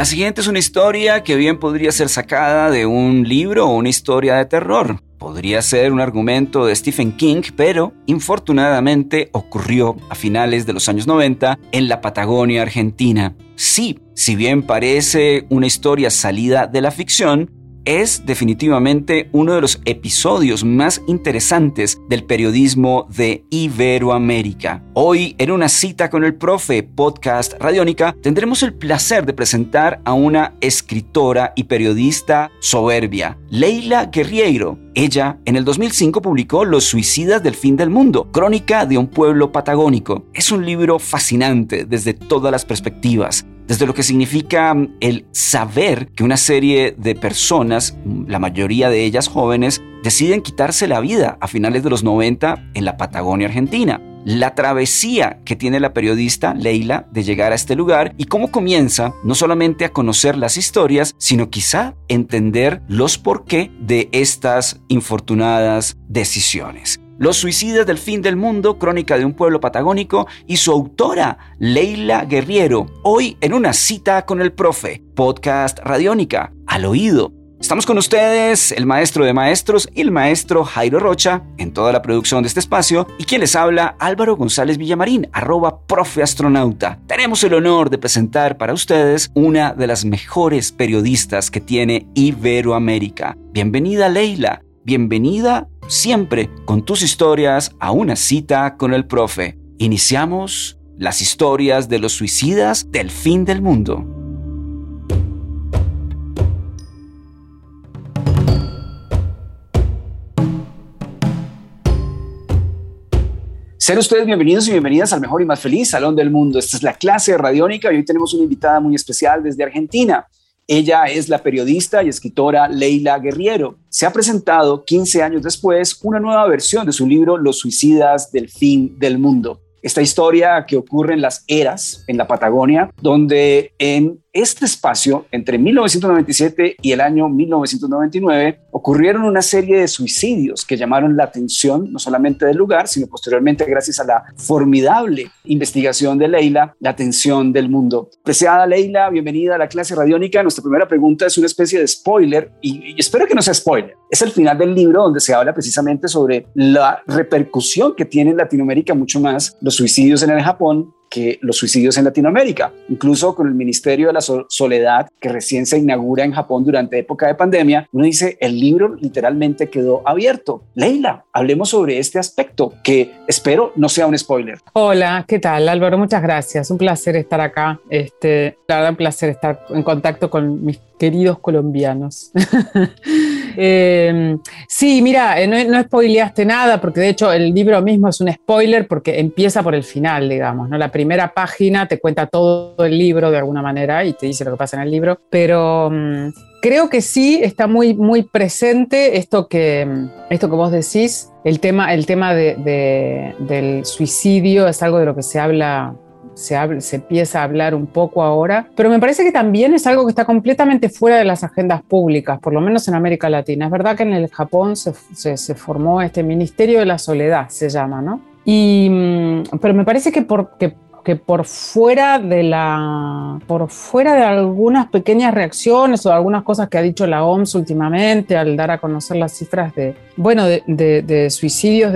La siguiente es una historia que bien podría ser sacada de un libro o una historia de terror. Podría ser un argumento de Stephen King, pero infortunadamente ocurrió a finales de los años 90 en la Patagonia Argentina. Sí, si bien parece una historia salida de la ficción, es definitivamente uno de los episodios más interesantes del periodismo de Iberoamérica. Hoy, en una cita con el profe podcast Radiónica, tendremos el placer de presentar a una escritora y periodista soberbia, Leila Guerriero. Ella, en el 2005, publicó Los suicidas del fin del mundo, crónica de un pueblo patagónico. Es un libro fascinante desde todas las perspectivas desde lo que significa mm, el saber que una serie de personas, mm, la mayoría de ellas jóvenes, deciden quitarse la vida a finales de los 90 en la Patagonia Argentina. La travesía que tiene la periodista Leila de llegar a este lugar y cómo comienza no solamente a conocer las historias, sino quizá entender los por qué de estas infortunadas decisiones. Los suicidas del fin del mundo, crónica de un pueblo patagónico, y su autora, Leila Guerriero, hoy en una cita con el profe, podcast Radiónica, al oído. Estamos con ustedes, el maestro de maestros y el maestro Jairo Rocha, en toda la producción de este espacio, y quien les habla, Álvaro González Villamarín, arroba profe astronauta. Tenemos el honor de presentar para ustedes una de las mejores periodistas que tiene Iberoamérica. Bienvenida, Leila. Bienvenida siempre con tus historias a una cita con el profe. Iniciamos las historias de los suicidas del fin del mundo. Sean ustedes bienvenidos y bienvenidas al mejor y más feliz salón del mundo. Esta es la clase radiónica y hoy tenemos una invitada muy especial desde Argentina. Ella es la periodista y escritora Leila Guerriero. Se ha presentado 15 años después una nueva versión de su libro Los suicidas del fin del mundo. Esta historia que ocurre en las eras, en la Patagonia, donde en este espacio, entre 1997 y el año 1999, ocurrieron una serie de suicidios que llamaron la atención no solamente del lugar, sino posteriormente, gracias a la formidable investigación de Leila, la atención del mundo. Preciada Leila, bienvenida a la clase radiónica. Nuestra primera pregunta es una especie de spoiler y, y espero que no sea spoiler. Es el final del libro donde se habla precisamente sobre la repercusión que tiene en Latinoamérica mucho más los suicidios en el Japón que los suicidios en Latinoamérica. Incluso con el Ministerio de la Soledad, que recién se inaugura en Japón durante época de pandemia, uno dice, el libro literalmente quedó abierto. Leila, hablemos sobre este aspecto, que espero no sea un spoiler. Hola, ¿qué tal Álvaro? Muchas gracias. Un placer estar acá. Este, la verdad, un placer estar en contacto con mis queridos colombianos. eh, sí, mira, eh, no, no, spoileaste nada, porque de hecho el libro mismo es un spoiler porque empieza por el final, digamos, ¿no? La primera página te cuenta todo el libro de alguna manera y te dice lo que pasa en el libro, pero um, creo que sí está muy, muy presente esto que, esto que vos decís, el tema, el tema de, de, del suicidio es algo de lo que se habla se, empieza a hablar un poco ahora, pero me parece que también es algo que está completamente fuera de las agendas públicas, por lo menos en América Latina. Es verdad que en el Japón se, formó este Ministerio de la Soledad, se llama, ¿no? Y, mm, pero me parece que por, fuera de algunas pequeñas reacciones o algunas cosas que ha dicho la OMS últimamente al dar a conocer las cifras de bueno de, suicidios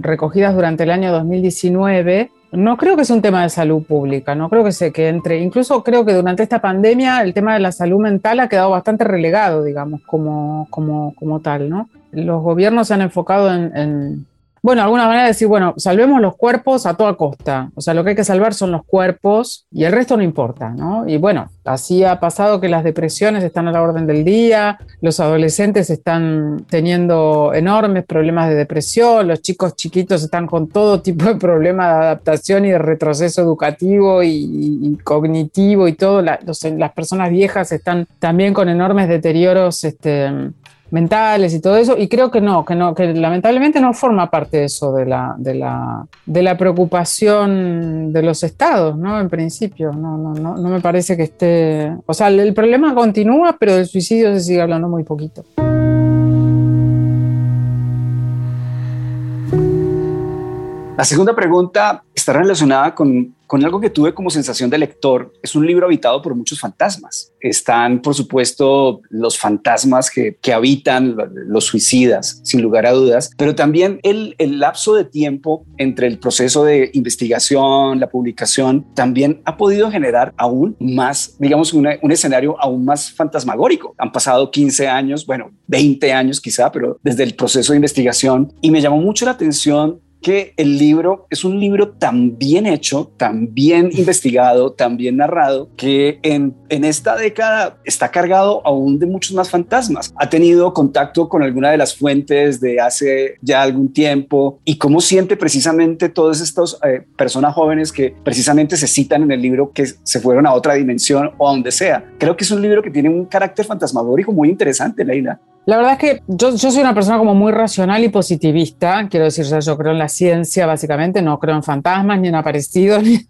recogidas durante el año 2019 no creo que es un tema de salud pública, no creo que se que entre, incluso creo que durante esta pandemia el tema de la salud mental ha quedado bastante relegado, digamos, como, como, como tal, ¿no? Los gobiernos se han enfocado en, en bueno, alguna manera de decir, bueno, salvemos los cuerpos a toda costa. O sea, lo que hay que salvar son los cuerpos y el resto no importa, ¿no? Y bueno, Así ha pasado que las depresiones están a la orden del día, los adolescentes están teniendo enormes problemas de depresión, los chicos chiquitos están con todo tipo de problemas de adaptación y de retroceso educativo y, cognitivo y todo. las personas viejas están también con enormes deterioros este, mentales y todo eso, y creo que no, que no, que lamentablemente no forma parte de eso de la, de la, de la preocupación de los estados, ¿no? En principio, no, no, no, no me parece que esté. O sea, el problema continúa, pero del suicidio se sigue hablando muy poquito. La segunda pregunta está relacionada con, algo que tuve como sensación de lector. Es un libro habitado por muchos fantasmas. Están, por supuesto, los fantasmas que, habitan los suicidas, sin lugar a dudas, pero también el, el, lapso de tiempo entre el proceso de investigación, la publicación, también ha podido generar aún más, digamos, un escenario aún más fantasmagórico. Han pasado 15 años, bueno, 20 años quizá, pero desde el proceso de investigación y me llamó mucho la atención que el libro es un libro tan bien hecho, tan bien investigado, tan bien narrado, que en, en, esta década está cargado aún de muchos más fantasmas. Ha tenido contacto con alguna de las fuentes de hace ya algún tiempo y cómo siente precisamente todas estas eh, personas jóvenes que precisamente se citan en el libro que se fueron a otra dimensión o a donde sea. Creo que es un libro que tiene un carácter fantasmagórico muy interesante, Leila. La verdad es que yo, yo, soy una persona como muy racional y positivista, quiero decir, yo creo en la ciencia básicamente, no creo en fantasmas, ni en aparecidos, ni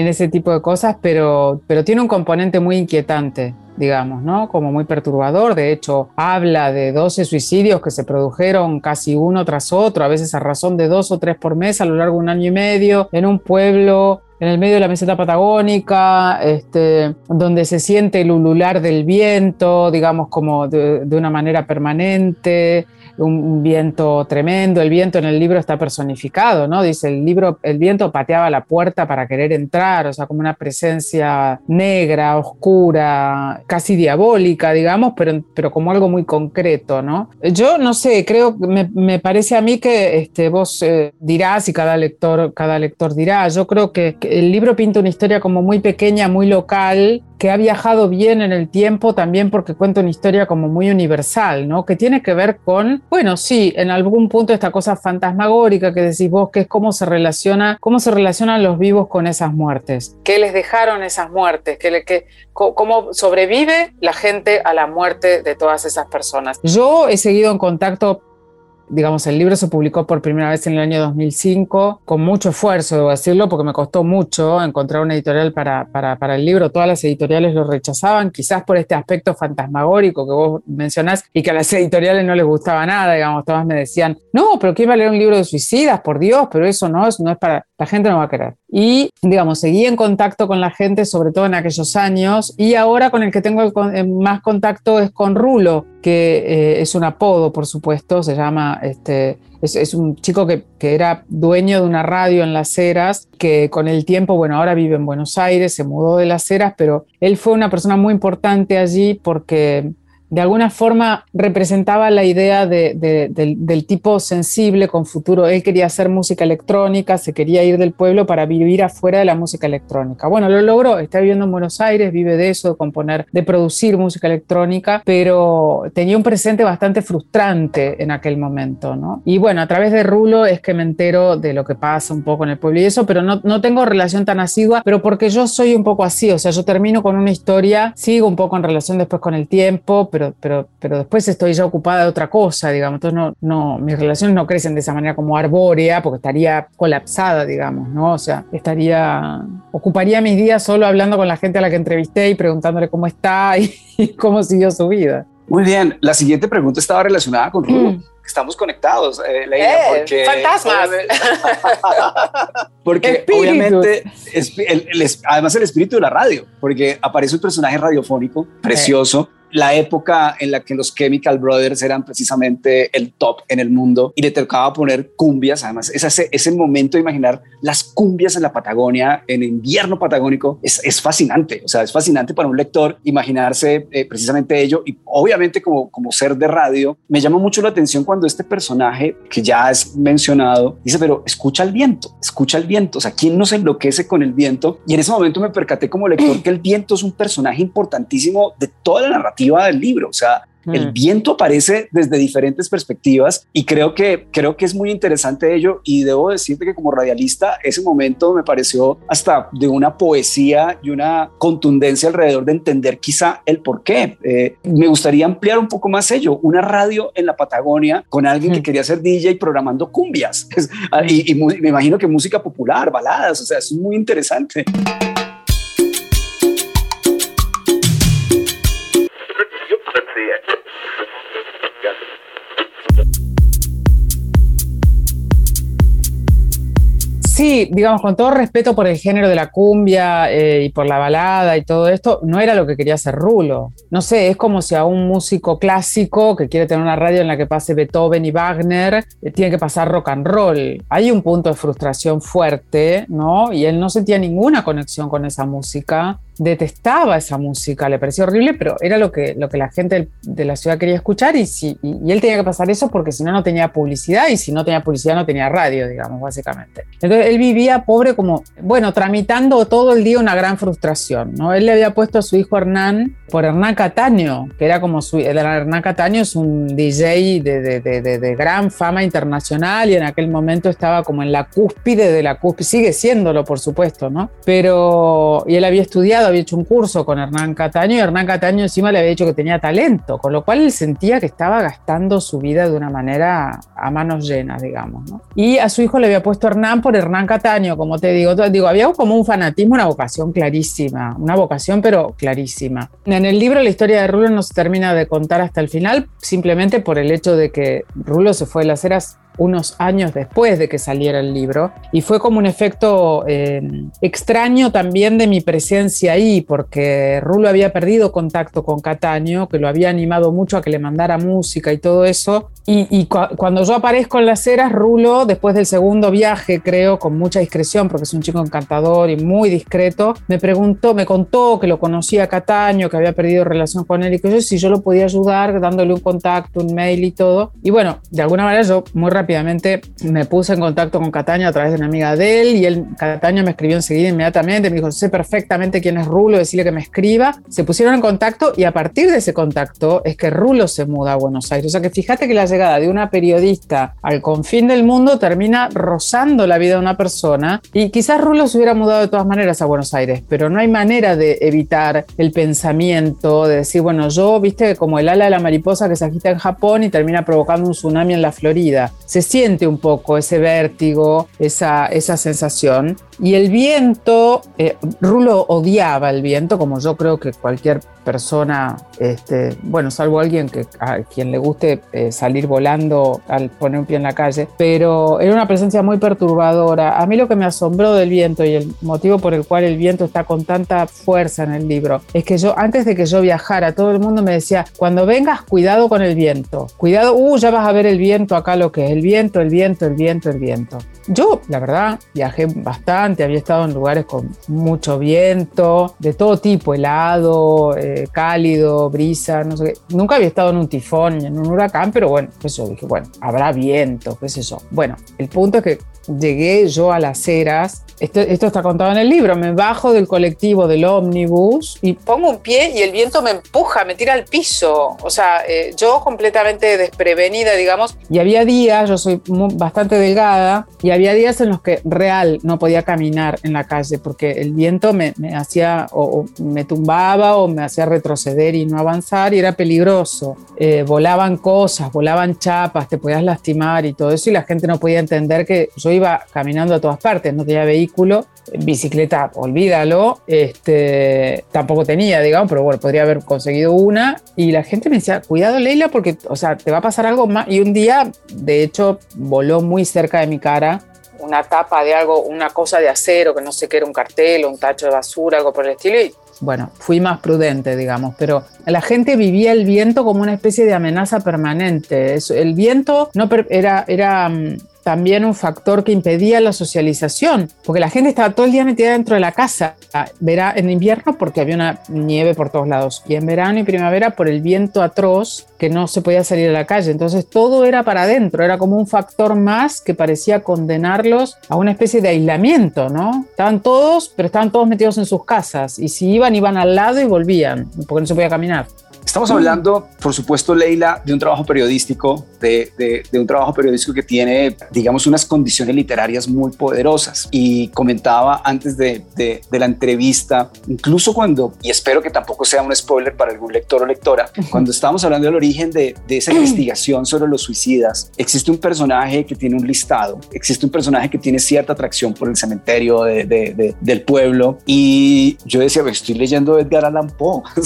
en ese, tipo de cosas, pero, pero tiene un componente muy inquietante digamos, ¿no? Como muy perturbador. De hecho, habla de 12 suicidios que se produjeron casi uno tras otro, a veces a razón de dos o tres por mes a lo largo de un año y medio, en un pueblo en el medio de la meseta patagónica, este, donde se siente el ulular del viento, digamos, como de una manera permanente, un, viento tremendo. El viento en el libro está personificado, ¿no? Dice, el libro, el viento pateaba la puerta para querer entrar, o sea, como una presencia negra, oscura, casi diabólica, digamos, pero, pero como algo muy concreto, ¿no? Yo no sé, creo, me, me parece a mí que este, vos eh, dirás y cada lector, cada lector dirá, yo creo que el libro pinta una historia como muy pequeña, muy local, que ha viajado bien en el tiempo también porque cuenta una historia como muy universal, ¿no? Que tiene que ver con, bueno, sí, en algún punto esta cosa fantasmagórica que decís vos, que es cómo se relaciona, cómo se relacionan los vivos con esas muertes. ¿Qué les dejaron esas muertes? ¿Qué, qué, ¿Cómo sobrevive la gente a la muerte de todas esas personas? Yo he seguido en contacto Digamos, el libro se publicó por primera vez en el año 2005, con mucho esfuerzo, debo decirlo, porque me costó mucho encontrar una editorial para, para, para, el libro. Todas las editoriales lo rechazaban, quizás por este aspecto fantasmagórico que vos mencionás y que a las editoriales no les gustaba nada, digamos, todas me decían, no, pero ¿quién va a leer un libro de suicidas? Por Dios, pero eso no es, no es para, la gente no va a querer. Y, digamos, seguí en contacto con la gente, sobre todo en aquellos años, y ahora con el que tengo eh, más contacto es con Rulo, que eh, es un apodo, por supuesto, se llama, este, es, un chico que, que, era dueño de una radio en Las Heras, que con el tiempo, bueno, ahora vive en Buenos Aires, se mudó de Las Heras, pero él fue una persona muy importante allí porque de alguna forma representaba la idea del, tipo sensible con futuro. Él quería hacer música electrónica, se quería ir del pueblo para vivir afuera de la música electrónica. Bueno, lo logró, está viviendo en Buenos Aires, vive de eso, de componer, de producir música electrónica, pero tenía un presente bastante frustrante en aquel momento, ¿no? Y bueno, a través de Rulo es que me entero de lo que pasa un poco en el pueblo y eso, pero no, no tengo relación tan asidua, pero porque yo soy un poco así, o sea, yo termino con una historia, sigo un poco en relación después con el tiempo, pero pero, pero, después estoy ya ocupada de otra cosa, digamos. Entonces, no, no, mis relaciones no crecen de esa manera como arbórea, porque estaría colapsada, digamos, ¿no? O sea, estaría, ocuparía mis días solo hablando con la gente a la que entrevisté y preguntándole cómo está y, cómo siguió su vida. Muy bien, la siguiente pregunta estaba relacionada con mm. Estamos conectados, eh, Leila, eh, porque... ¡Fantasmas! porque obviamente, además el espíritu de la radio, porque aparece un personaje radiofónico precioso, la época en la que los Chemical Brothers eran precisamente el top en el mundo y le tocaba poner cumbias. Además, ese, ese momento de imaginar las cumbias en la Patagonia, en invierno patagónico, es, es fascinante. O sea, es fascinante para un lector imaginarse eh, precisamente ello. Y obviamente, como, como ser de radio, me llama mucho la atención cuando este personaje, que ya es mencionado, dice, pero escucha el viento, escucha el viento. O sea, ¿quién no se enloquece con el viento? Y en ese momento me percaté como lector que el viento es un personaje importantísimo de toda la narrativa del libro. O sea, el mm. viento aparece desde diferentes perspectivas y creo que, creo que es muy interesante ello y debo decirte que como radialista ese momento me pareció hasta de una poesía y una contundencia alrededor de entender quizá el por qué. Eh, me gustaría ampliar un poco más ello, una radio en la Patagonia con alguien que mm. quería ser DJ programando cumbias ah, y, y me imagino que música popular, baladas, o sea, es muy interesante. Sí, digamos, con todo respeto por el género de la cumbia eh, y por la balada y todo esto, no era lo que quería hacer Rulo. No sé, es como si a un músico clásico que quiere tener una radio en la que pase Beethoven y Wagner, eh, tiene que pasar rock and roll. Hay un punto de frustración fuerte, ¿no? Y él no sentía ninguna conexión con esa música detestaba esa música, le parecía horrible, pero era lo que, lo que la gente de la ciudad quería escuchar y, si, y, él tenía que pasar eso porque si no, no tenía publicidad y si no tenía publicidad no tenía radio, digamos, básicamente. Entonces él vivía pobre como, bueno, tramitando todo el día una gran frustración, ¿no? Él le había puesto a su hijo Hernán por Hernán Cataño, que era como su, Hernán Cataño es un DJ de, de, de, de, gran fama internacional y en aquel momento estaba como en la cúspide de la cúspide, sigue siéndolo por supuesto, ¿no? Pero, y él había estudiado había hecho un curso con Hernán Cataño y Hernán Cataño encima le había dicho que tenía talento, con lo cual él sentía que estaba gastando su vida de una manera a manos llenas, digamos. Y a su hijo le había puesto Hernán por Hernán Cataño, como te digo. Digo, había como un fanatismo, una vocación clarísima, una vocación pero clarísima. En el libro la historia de Rulo no se termina de contar hasta el final, simplemente por el hecho de que Rulo se fue de las eras unos años después de que saliera el libro y fue como un efecto eh, extraño también de mi presencia ahí porque Rulo había perdido contacto con Cataño que lo había animado mucho a que le mandara música y todo eso y, cuando yo aparezco en las eras Rulo después del segundo viaje creo con mucha discreción porque es un chico encantador y muy discreto me preguntó me contó que lo conocía Cataño que había perdido relación con él y que yo si yo lo podía ayudar dándole un contacto un mail y todo. Y bueno de alguna manera yo muy rápido rápidamente me puse en contacto con Cataño a través de una amiga de él y él, Cataño me escribió enseguida inmediatamente, me dijo, sé perfectamente quién es Rulo, decirle que me escriba. Se pusieron en contacto y a partir de ese contacto es que Rulo se muda a Buenos Aires. O sea que fíjate que la llegada de una periodista al confín del mundo termina rozando la vida de una persona y quizás Rulo se hubiera mudado de todas maneras a Buenos Aires, pero no hay manera de evitar el pensamiento, de decir, bueno, yo, viste, como el ala de la mariposa que se agita en Japón y termina provocando un tsunami en la Florida se siente un poco ese vértigo, esa, esa sensación. Y el viento, eh, Rulo odiaba el viento, como yo creo que cualquier persona, este, bueno, salvo alguien que, a quien le guste eh, salir volando al poner un pie en la calle, pero era una presencia muy perturbadora. A mí lo que me asombró del viento y el motivo por el cual el viento está con tanta fuerza en el libro es que yo, antes de que yo viajara, todo el mundo me decía, cuando vengas, cuidado con el viento, cuidado, uh, ya vas a ver el viento acá lo que es, el viento, el viento, el viento, el viento. Yo, la verdad, viajé bastante, había estado en lugares con mucho viento, de todo tipo, helado, eh, cálido, brisa, no sé qué. Nunca había estado en un tifón, en un huracán, pero bueno, eso dije, bueno, habrá viento, qué sé yo. Bueno, el punto es que llegué yo a las eras, esto, esto, está contado en el libro, me bajo del colectivo del ómnibus y pongo un pie y el viento me empuja, me tira al piso, o sea, eh, yo completamente desprevenida, digamos, y había días, yo soy bastante delgada, y había días en los que real no podía caminar en la calle porque el viento me, me hacía o, me tumbaba o me hacía retroceder y no avanzar y era peligroso. Eh, volaban cosas, volaban chapas, te podías lastimar y todo eso y la gente no podía entender que yo iba caminando a todas partes, no tenía vehículo, bicicleta, olvídalo, este, tampoco tenía, digamos, pero bueno, podría haber conseguido una. Y la gente me decía, cuidado Leila porque, o sea, te va a pasar algo más y un día, de hecho, voló muy cerca de mi cara una tapa de algo, una cosa de acero, que no sé qué era un cartel un tacho de basura, algo por el estilo, y bueno, fui más prudente, digamos, pero la gente vivía el viento como una especie de amenaza permanente. El viento no era, era mm, también un factor que impedía la socialización, porque la gente estaba todo el día metida dentro de la casa, verá en invierno porque había una nieve por todos lados y en verano y primavera por el viento atroz que no se podía salir a la calle. Entonces todo era para adentro, era como un factor más que parecía condenarlos a una especie de aislamiento, ¿no? Estaban todos, pero estaban todos metidos en sus casas y si iban, iban al lado y volvían, porque no se podía caminar. Estamos hablando, por supuesto, Leila, de un trabajo periodístico, de, un trabajo periodístico que tiene, digamos, unas condiciones literarias muy poderosas. Y comentaba antes de, la entrevista, incluso cuando, y espero que tampoco sea un spoiler para algún lector o lectora, cuando estábamos hablando del origen de, esa investigación sobre los suicidas, existe un personaje que tiene un listado, existe un personaje que tiene cierta atracción por el cementerio del pueblo. Y yo decía, estoy leyendo Edgar Allan Poe, o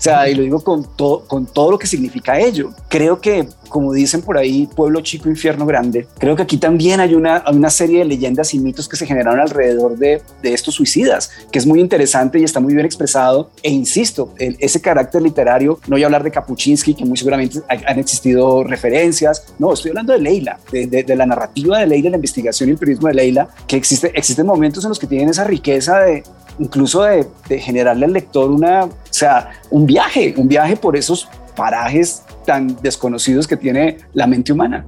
sea, y lo digo con con todo, con todo lo que significa ello. Creo que, como dicen por ahí, pueblo chico, infierno grande, creo que aquí también hay una, una serie de leyendas y mitos que se generaron alrededor de, de estos suicidas, que es muy interesante y está muy bien expresado. E insisto, ese carácter literario, no voy a hablar de Kapuczynski, que muy seguramente han existido referencias, no, estoy hablando de Leila, de, de, la narrativa de Leila, la investigación y el periodismo de Leila, que existe, existen momentos en los que tienen esa riqueza de, incluso de, de, generarle al lector una, sea, un viaje, un viaje por esos parajes tan desconocidos que tiene la mente humana.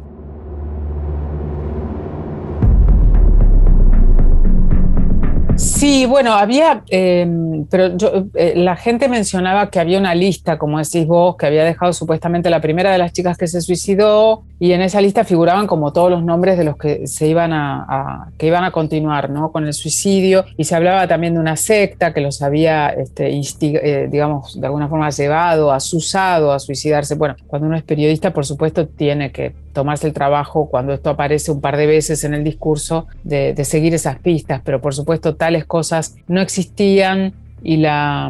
Sí, bueno, había, em, pero yo, eh, la gente mencionaba que había una lista, como decís vos, que había dejado supuestamente la primera de las chicas que se suicidó, y en esa lista figuraban como todos los nombres de los que se iban a, que iban a continuar, ¿no? Con el suicidio, y se hablaba también de una secta que los había, este, eh, digamos, de alguna forma llevado, asusado a suicidarse. Bueno, cuando uno es periodista, por supuesto, tiene que tomarse el trabajo cuando esto aparece un par de veces en el discurso de, de seguir esas pistas, pero por supuesto tales cosas no existían y la,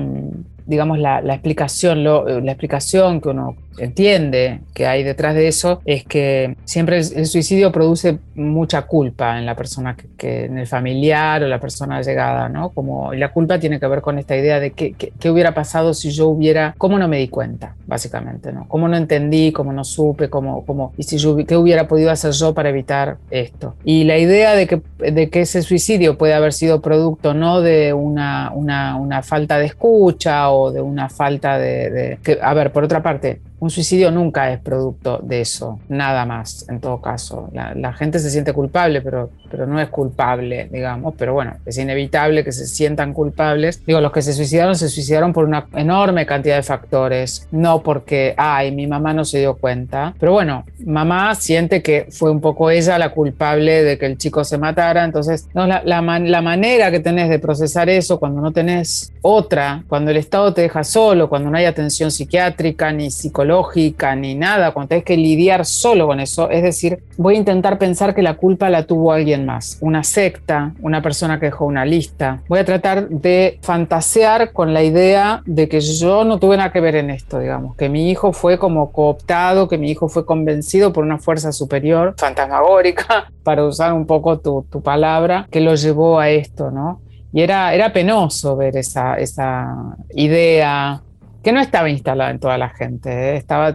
digamos, la, la explicación, lo, la explicación que uno entiende que hay detrás de eso es que siempre el, suicidio produce mucha culpa en la persona que, en el familiar o la persona llegada, ¿no? Como la culpa tiene que ver con esta idea de qué, qué, hubiera pasado si yo hubiera, cómo no me di cuenta, básicamente, ¿no? Cómo no entendí, cómo no supe, cómo, cómo y si yo, qué hubiera podido hacer yo para evitar esto. Y la idea de que, de que ese suicidio puede haber sido producto no de una, una, una falta de escucha o de una falta de, de que, a ver, por otra parte, un suicidio nunca es producto de eso, nada más, en todo caso. La, gente se siente culpable, pero, pero no es culpable, digamos. Pero bueno, es inevitable que se sientan culpables. Digo, los que se suicidaron se suicidaron por una enorme cantidad de factores, no porque, ay, mi mamá no se dio cuenta. Pero bueno, mamá siente que fue un poco ella la culpable de que el chico se matara. Entonces, no, la, la, la manera que tenés de procesar eso cuando no tenés otra, cuando el Estado te deja solo, cuando no hay atención psiquiátrica ni psicológica, lógica ni nada, cuando tenés que lidiar solo con eso, es decir, voy a intentar pensar que la culpa la tuvo alguien más, una secta, una persona que dejó una lista. Voy a tratar de fantasear con la idea de que yo no tuve nada que ver en esto, digamos, que mi hijo fue como cooptado, que mi hijo fue convencido por una fuerza superior, fantasmagórica, para usar un poco tu, tu palabra, que lo llevó a esto, ¿no? Y era, era penoso ver esa, esa idea que no estaba instalada en toda la gente. ¿eh? Estaba,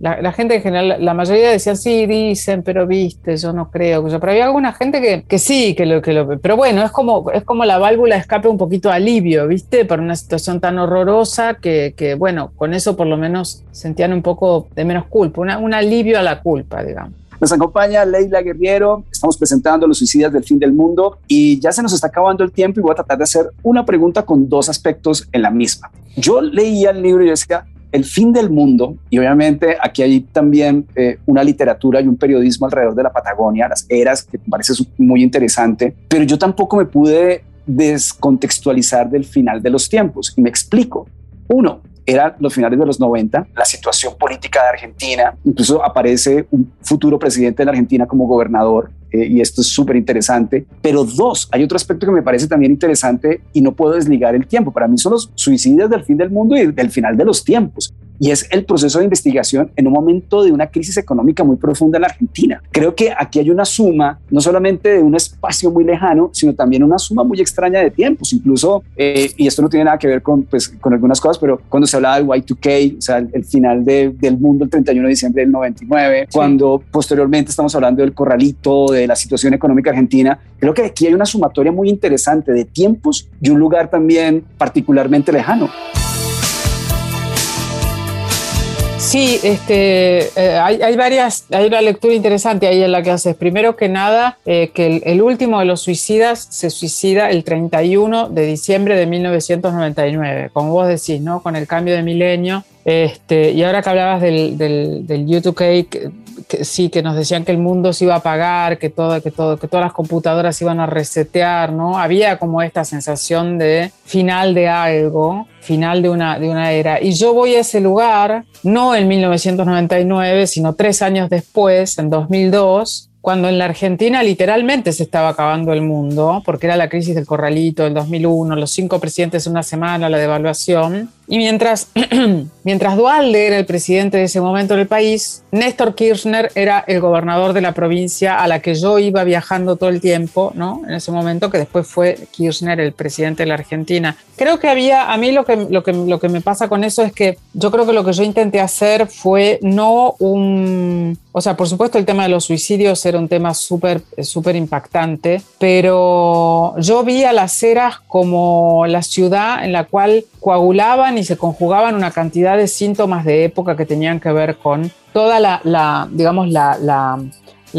la, gente en general, la mayoría decían, sí, dicen, pero viste, yo no creo. Pero había alguna gente que, que sí, que lo, que lo... Pero bueno, es como, es como la válvula escape un poquito alivio, ¿viste? Por una situación tan horrorosa que, que bueno, con eso por lo menos sentían un poco de menos culpa, un alivio a la culpa, digamos. Nos acompaña Leila Guerriero, estamos presentando Los Suicidas del Fin del Mundo y ya se nos está acabando el tiempo y voy a tratar de hacer una pregunta con dos aspectos en la misma. Yo leía el libro y decía, el fin del mundo, y obviamente aquí hay también eh, una literatura y un periodismo alrededor de la Patagonia, las eras, que parece muy interesante, pero yo tampoco me pude descontextualizar del final de los tiempos y me explico. Uno, eran los finales de los 90, la situación política de Argentina, incluso aparece un futuro presidente de la Argentina como gobernador, eh, y esto es súper interesante. Pero dos, hay otro aspecto que me parece también interesante y no puedo desligar el tiempo. Para mí son los suicidios del fin del mundo y del final de los tiempos. Y es el proceso de investigación en un momento de una crisis económica muy profunda en la Argentina. Creo que aquí hay una suma, no solamente de un espacio muy lejano, sino también una suma muy extraña de tiempos, incluso, eh, y esto no tiene nada que ver con, pues, con algunas cosas, pero cuando se hablaba del Y2K, o sea, el, final del mundo el 31 de diciembre del 99, cuando posteriormente estamos hablando del corralito, de la situación económica argentina, creo que aquí hay una sumatoria muy interesante de tiempos y un lugar también particularmente lejano. Sí, este, eh, hay, varias, hay una lectura interesante ahí en la que haces. Primero que nada, eh, que el, último de los suicidas se suicida el 31 de diciembre de 1999, como vos decís, ¿no? Con el cambio de milenio. Este, y ahora que hablabas del, del, del U2K, sí, que nos decían que el mundo se iba a apagar, que, todo, que, todo, que todas las computadoras iban a resetear, ¿no? Había como esta sensación de final de algo, final de una, de una era. Y yo voy a ese lugar, no en 1999, sino tres años después, en 2002, cuando en la Argentina literalmente se estaba acabando el mundo, porque era la crisis del corralito del 2001, los cinco presidentes en una semana, la devaluación, y mientras, mientras Dualde era el presidente de ese momento del país, Néstor Kirchner era el gobernador de la provincia a la que yo iba viajando todo el tiempo, ¿no? En ese momento, que después fue Kirchner el presidente de la Argentina. Creo que había, a mí lo que, lo que, lo que me pasa con eso es que yo creo que lo que yo intenté hacer fue no un... O sea, por supuesto el tema de los suicidios era un tema súper súper impactante, pero yo vi a las eras como la ciudad en la cual coagulaban y se conjugaban una cantidad de síntomas de época que tenían que ver con toda la, digamos, la, la,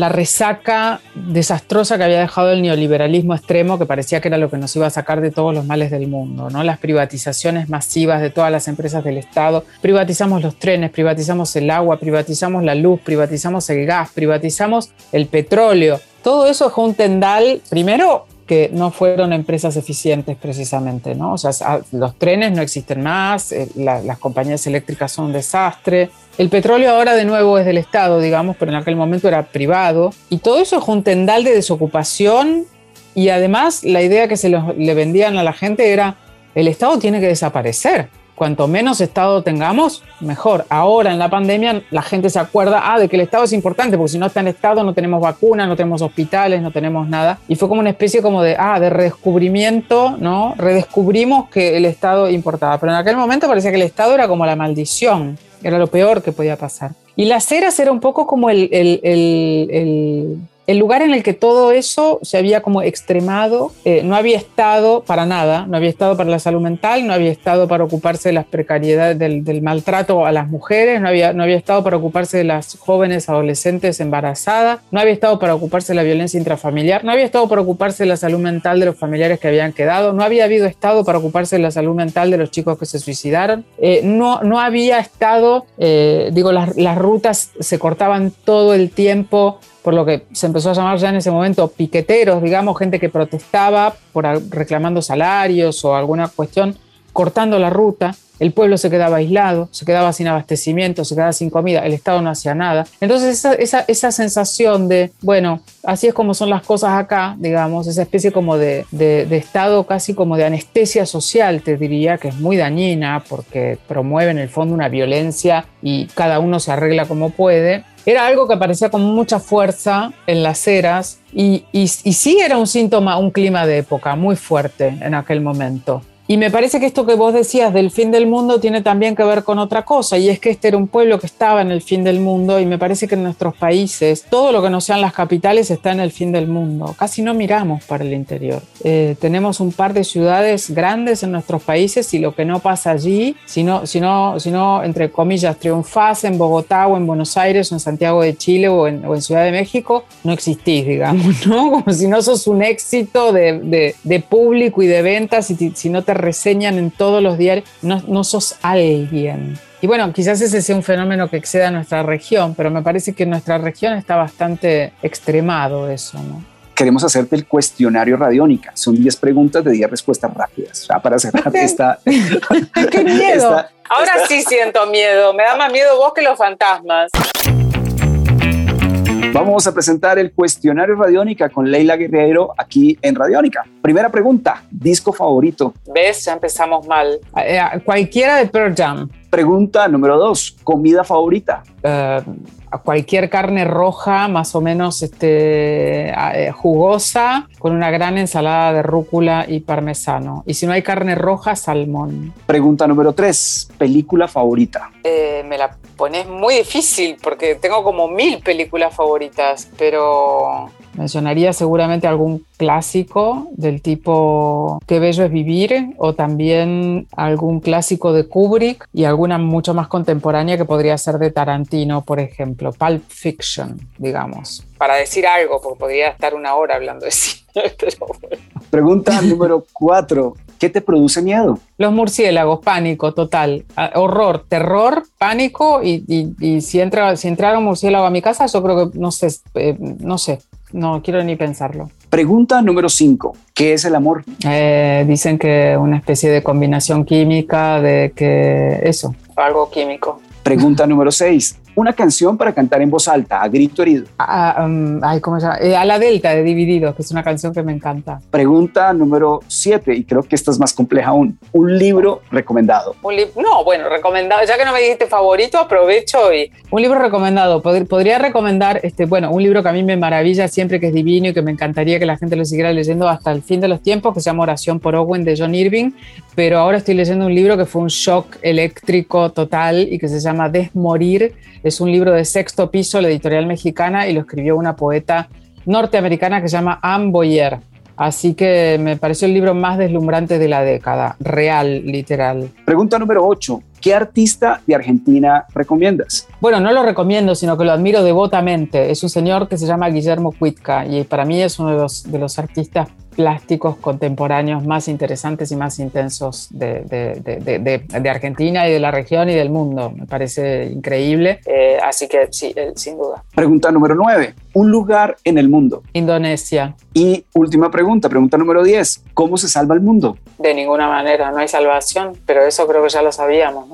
resaca desastrosa que había dejado el neoliberalismo extremo, que parecía que era lo que nos iba a sacar de todos los males del mundo, ¿no? Las privatizaciones masivas de todas las empresas del Estado. Privatizamos los trenes, privatizamos el agua, privatizamos la luz, privatizamos el gas, privatizamos el petróleo. Todo eso dejó un tendal, primero que no fueron empresas eficientes precisamente, ¿no? O sea, los trenes no existen más, eh, las compañías eléctricas son un desastre. El petróleo ahora de nuevo es del Estado, digamos, pero en aquel momento era privado. Y todo eso es un tendal de desocupación y además la idea que se le vendían a la gente era el Estado tiene que desaparecer cuanto menos Estado tengamos, mejor. Ahora en la pandemia la gente se acuerda ah, de que el Estado es importante, porque si no está en Estado no tenemos vacunas, no tenemos hospitales, no tenemos nada. Y fue como una especie como de, ah, de redescubrimiento, ¿no? Redescubrimos que el Estado importaba. Pero en aquel momento parecía que el Estado era como la maldición, era lo peor que podía pasar. Y las eras era un poco como el, el, el el lugar en el que todo eso se había como extremado, eh, no había estado para nada, no había estado para la salud mental, no había estado para ocuparse de las precariedades del, maltrato a las mujeres, no había, no había estado para ocuparse de las jóvenes adolescentes embarazadas, no había estado para ocuparse de la violencia intrafamiliar, no había estado para ocuparse de la salud mental de los familiares que habían quedado, no había habido estado para ocuparse de la salud mental de los chicos que se suicidaron, eh, no, no había estado, eh, digo, las, las rutas se cortaban todo el tiempo por lo que se empezó a llamar ya en ese momento piqueteros, digamos, gente que protestaba por reclamando salarios o alguna cuestión, cortando la ruta. El pueblo se quedaba aislado, se quedaba sin abastecimiento, se quedaba sin comida, el Estado no hacía nada. Entonces esa, esa, sensación de, bueno, así es como son las cosas acá, digamos, esa especie como de, de, Estado casi como de anestesia social, te diría, que es muy dañina porque promueve en el fondo una violencia y cada uno se arregla como puede, era algo que aparecía con mucha fuerza en las eras y, y sí era un síntoma, un clima de época muy fuerte en aquel momento. Y me parece que esto que vos decías del fin del mundo tiene también que ver con otra cosa, y es que este era un pueblo que estaba en el fin del mundo, y me parece que en nuestros países todo lo que no sean las capitales está en el fin del mundo. Casi no miramos para el interior. Eh, tenemos un par de ciudades grandes en nuestros países y lo que no pasa allí, si no, si no, si no entre comillas, triunfás en Bogotá o en Buenos Aires o en Santiago de Chile o en, o en Ciudad de México, no existís, digamos, ¿no? Como si no sos un éxito de, de, de público y de ventas y si no te reseñan en todos los diarios, no, no sos alguien. Y bueno, quizás ese sea un fenómeno que exceda a nuestra región, pero me parece que en nuestra región está bastante extremado eso, ¿no? Queremos hacerte el cuestionario Radiónica. Son 10 preguntas de 10 respuestas rápidas. Ya para cerrar esta. ¡Qué miedo! Ahora sí siento miedo. Me da más miedo vos que los fantasmas. Vamos a presentar el cuestionario Radiónica con Leila Guerrero aquí en Radiónica. Primera pregunta, disco favorito. ¿Ves? Ya empezamos mal. Eh, cualquiera de Pearl Jam. Pregunta número dos, comida favorita. Eh, cualquier carne roja, más o menos este, eh, jugosa, con una gran ensalada de rúcula y parmesano. Y si no hay carne roja, salmón. Pregunta número tres, película favorita. Eh, me la pones muy difícil porque tengo como mil películas favoritas, pero mencionaría seguramente algún clásico del tipo Qué bello es vivir o también algún clásico de Kubrick y alguna mucho más contemporánea que podría ser de Tarantino, por ejemplo, Pulp Fiction, digamos. Para decir algo, porque podría estar una hora hablando de cine. Pregunta número cuatro. ¿Qué te produce miedo? Los murciélagos, pánico total, ah, horror, terror, pánico y, si, entra, si entrara un murciélago a mi casa, yo creo que no sé, eh, no sé, no quiero ni pensarlo. Pregunta número 5. ¿Qué es el amor? Eh, dicen que una especie de combinación química de que eso, algo químico. Pregunta número 6 una canción para cantar en voz alta, a grito herido. Ah, um, ¿cómo se llama? Eh, a la Delta de Divididos, que es una canción que me encanta. Pregunta número 7, y creo que esta es más compleja aún. Un libro recomendado. Un no, bueno, recomendado. Ya que no me dijiste favorito, aprovecho y. Un libro recomendado. podría recomendar, este, bueno, un libro que a mí me maravilla siempre, que es divino y que me encantaría que la gente lo siguiera leyendo hasta el fin de los tiempos, que se llama Oración por Owen de John Irving. Pero ahora estoy leyendo un libro que fue un shock eléctrico total y que se llama Desmorir es un libro de sexto piso, la editorial mexicana, y lo escribió una poeta norteamericana que se llama Anne Boyer. Así que me pareció el libro más deslumbrante de la década, real, literal. Pregunta número 8. ¿Qué artista de Argentina recomiendas? Bueno, no lo recomiendo, sino que lo admiro devotamente. Es un señor que se llama Guillermo Cuitca y para mí es uno de los, de los artistas plásticos contemporáneos más interesantes y más intensos de, de, Argentina y de la región y del mundo. Me parece increíble. Eh, así que sí, sin duda. Pregunta número 9. Un lugar en el mundo. Indonesia. Y última pregunta, pregunta número 10. ¿Cómo se salva el mundo? De ninguna manera, no hay salvación, pero eso creo que ya lo sabíamos,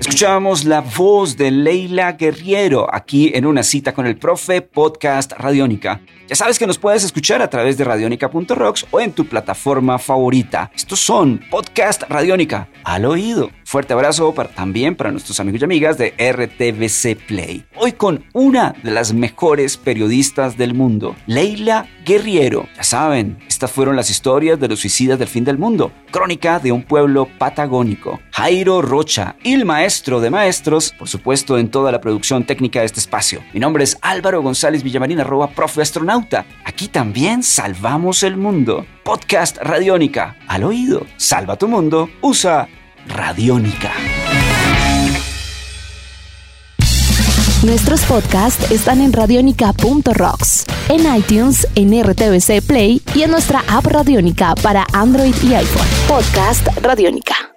Escuchamos la voz de Leila Guerriero aquí en una cita con el profe podcast Radiónica. Ya sabes que nos puedes escuchar a través de radionica.rocks o en tu plataforma favorita. Estos son Podcast Radiónica al oído. Fuerte abrazo para, también para nuestros amigos y amigas de RTVC Play. Hoy con una de las mejores periodistas del mundo, Leila Guerriero. Ya saben, estas fueron las historias de los suicidas del fin del mundo. Crónica de un pueblo patagónico. Jairo Rocha, el maestro de maestros, por supuesto en toda la producción técnica de este espacio. Mi nombre es Álvaro González Villamarín, arroba profe astronauta. Aquí también salvamos el mundo. Podcast Radiónica. Al oído. Salva tu mundo. Usa Radiónica. Nuestros podcasts están en radionica.rocks, en iTunes, en RTVC Play y en nuestra app Radiónica para Android y iPhone. Podcast Radiónica.